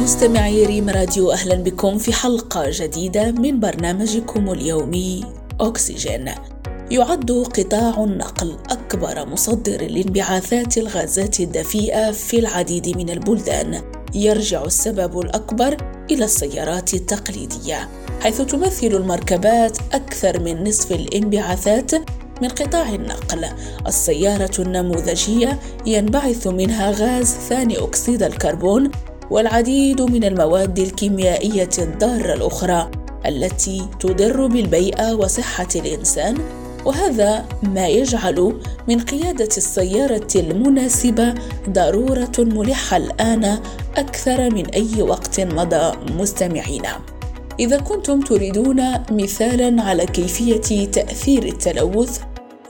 مستمعي ريم راديو أهلا بكم في حلقة جديدة من برنامجكم اليومي أكسجين. يعد قطاع النقل أكبر مصدر لانبعاثات الغازات الدفيئة في العديد من البلدان. يرجع السبب الأكبر إلى السيارات التقليدية حيث تمثل المركبات أكثر من نصف الانبعاثات من قطاع النقل. السيارة النموذجية ينبعث منها غاز ثاني أكسيد الكربون والعديد من المواد الكيميائية الضارة الأخرى التي تضر بالبيئة وصحة الإنسان وهذا ما يجعل من قيادة السيارة المناسبة ضرورة ملحة الآن أكثر من أي وقت مضى مستمعينا. إذا كنتم تريدون مثالا على كيفية تأثير التلوث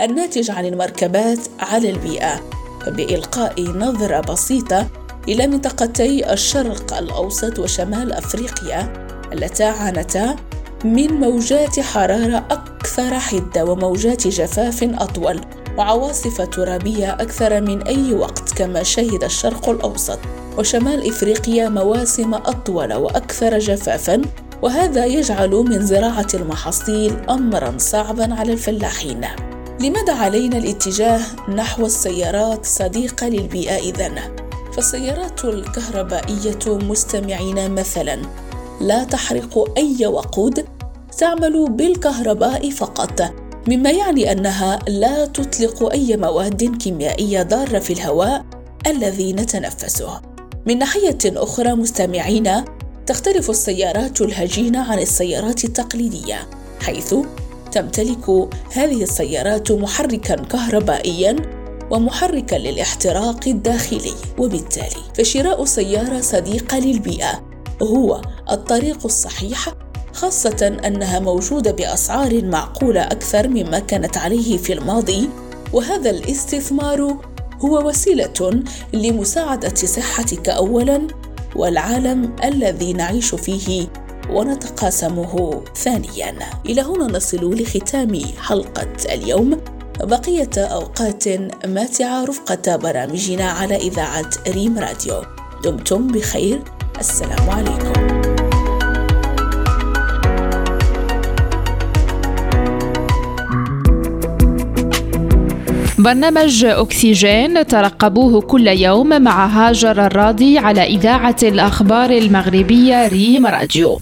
الناتج عن المركبات على البيئة فبإلقاء نظرة بسيطة إلى منطقتي الشرق الأوسط وشمال أفريقيا اللتا عانتا من موجات حرارة أكثر حدة وموجات جفاف أطول وعواصف ترابية أكثر من أي وقت كما شهد الشرق الأوسط وشمال إفريقيا مواسم أطول وأكثر جفافا وهذا يجعل من زراعة المحاصيل أمرا صعبا على الفلاحين لماذا علينا الاتجاه نحو السيارات صديقة للبيئة إذن؟ فالسيارات الكهربائية مستمعين مثلا لا تحرق أي وقود تعمل بالكهرباء فقط مما يعني أنها لا تطلق أي مواد كيميائية ضارة في الهواء الذي نتنفسه. من ناحية أخرى مستمعين تختلف السيارات الهجينة عن السيارات التقليدية حيث تمتلك هذه السيارات محركا كهربائيا ومحركا للاحتراق الداخلي. وبالتالي فشراء سيارة صديقة للبيئة هو الطريق الصحيح خاصة أنها موجودة بأسعار معقولة أكثر مما كانت عليه في الماضي. وهذا الاستثمار هو وسيلة لمساعدة صحتك اولا والعالم الذي نعيش فيه ونتقاسمه ثانيا. إلى هنا نصل لختام حلقة اليوم. بقية أوقات ماتعة رفقة برامجنا على إذاعة ريم راديو. دمتم بخير. السلام عليكم. برنامج أكسجين ترقبوه كل يوم مع هاجر الراضي على إذاعة الأخبار المغربية ريم راديو.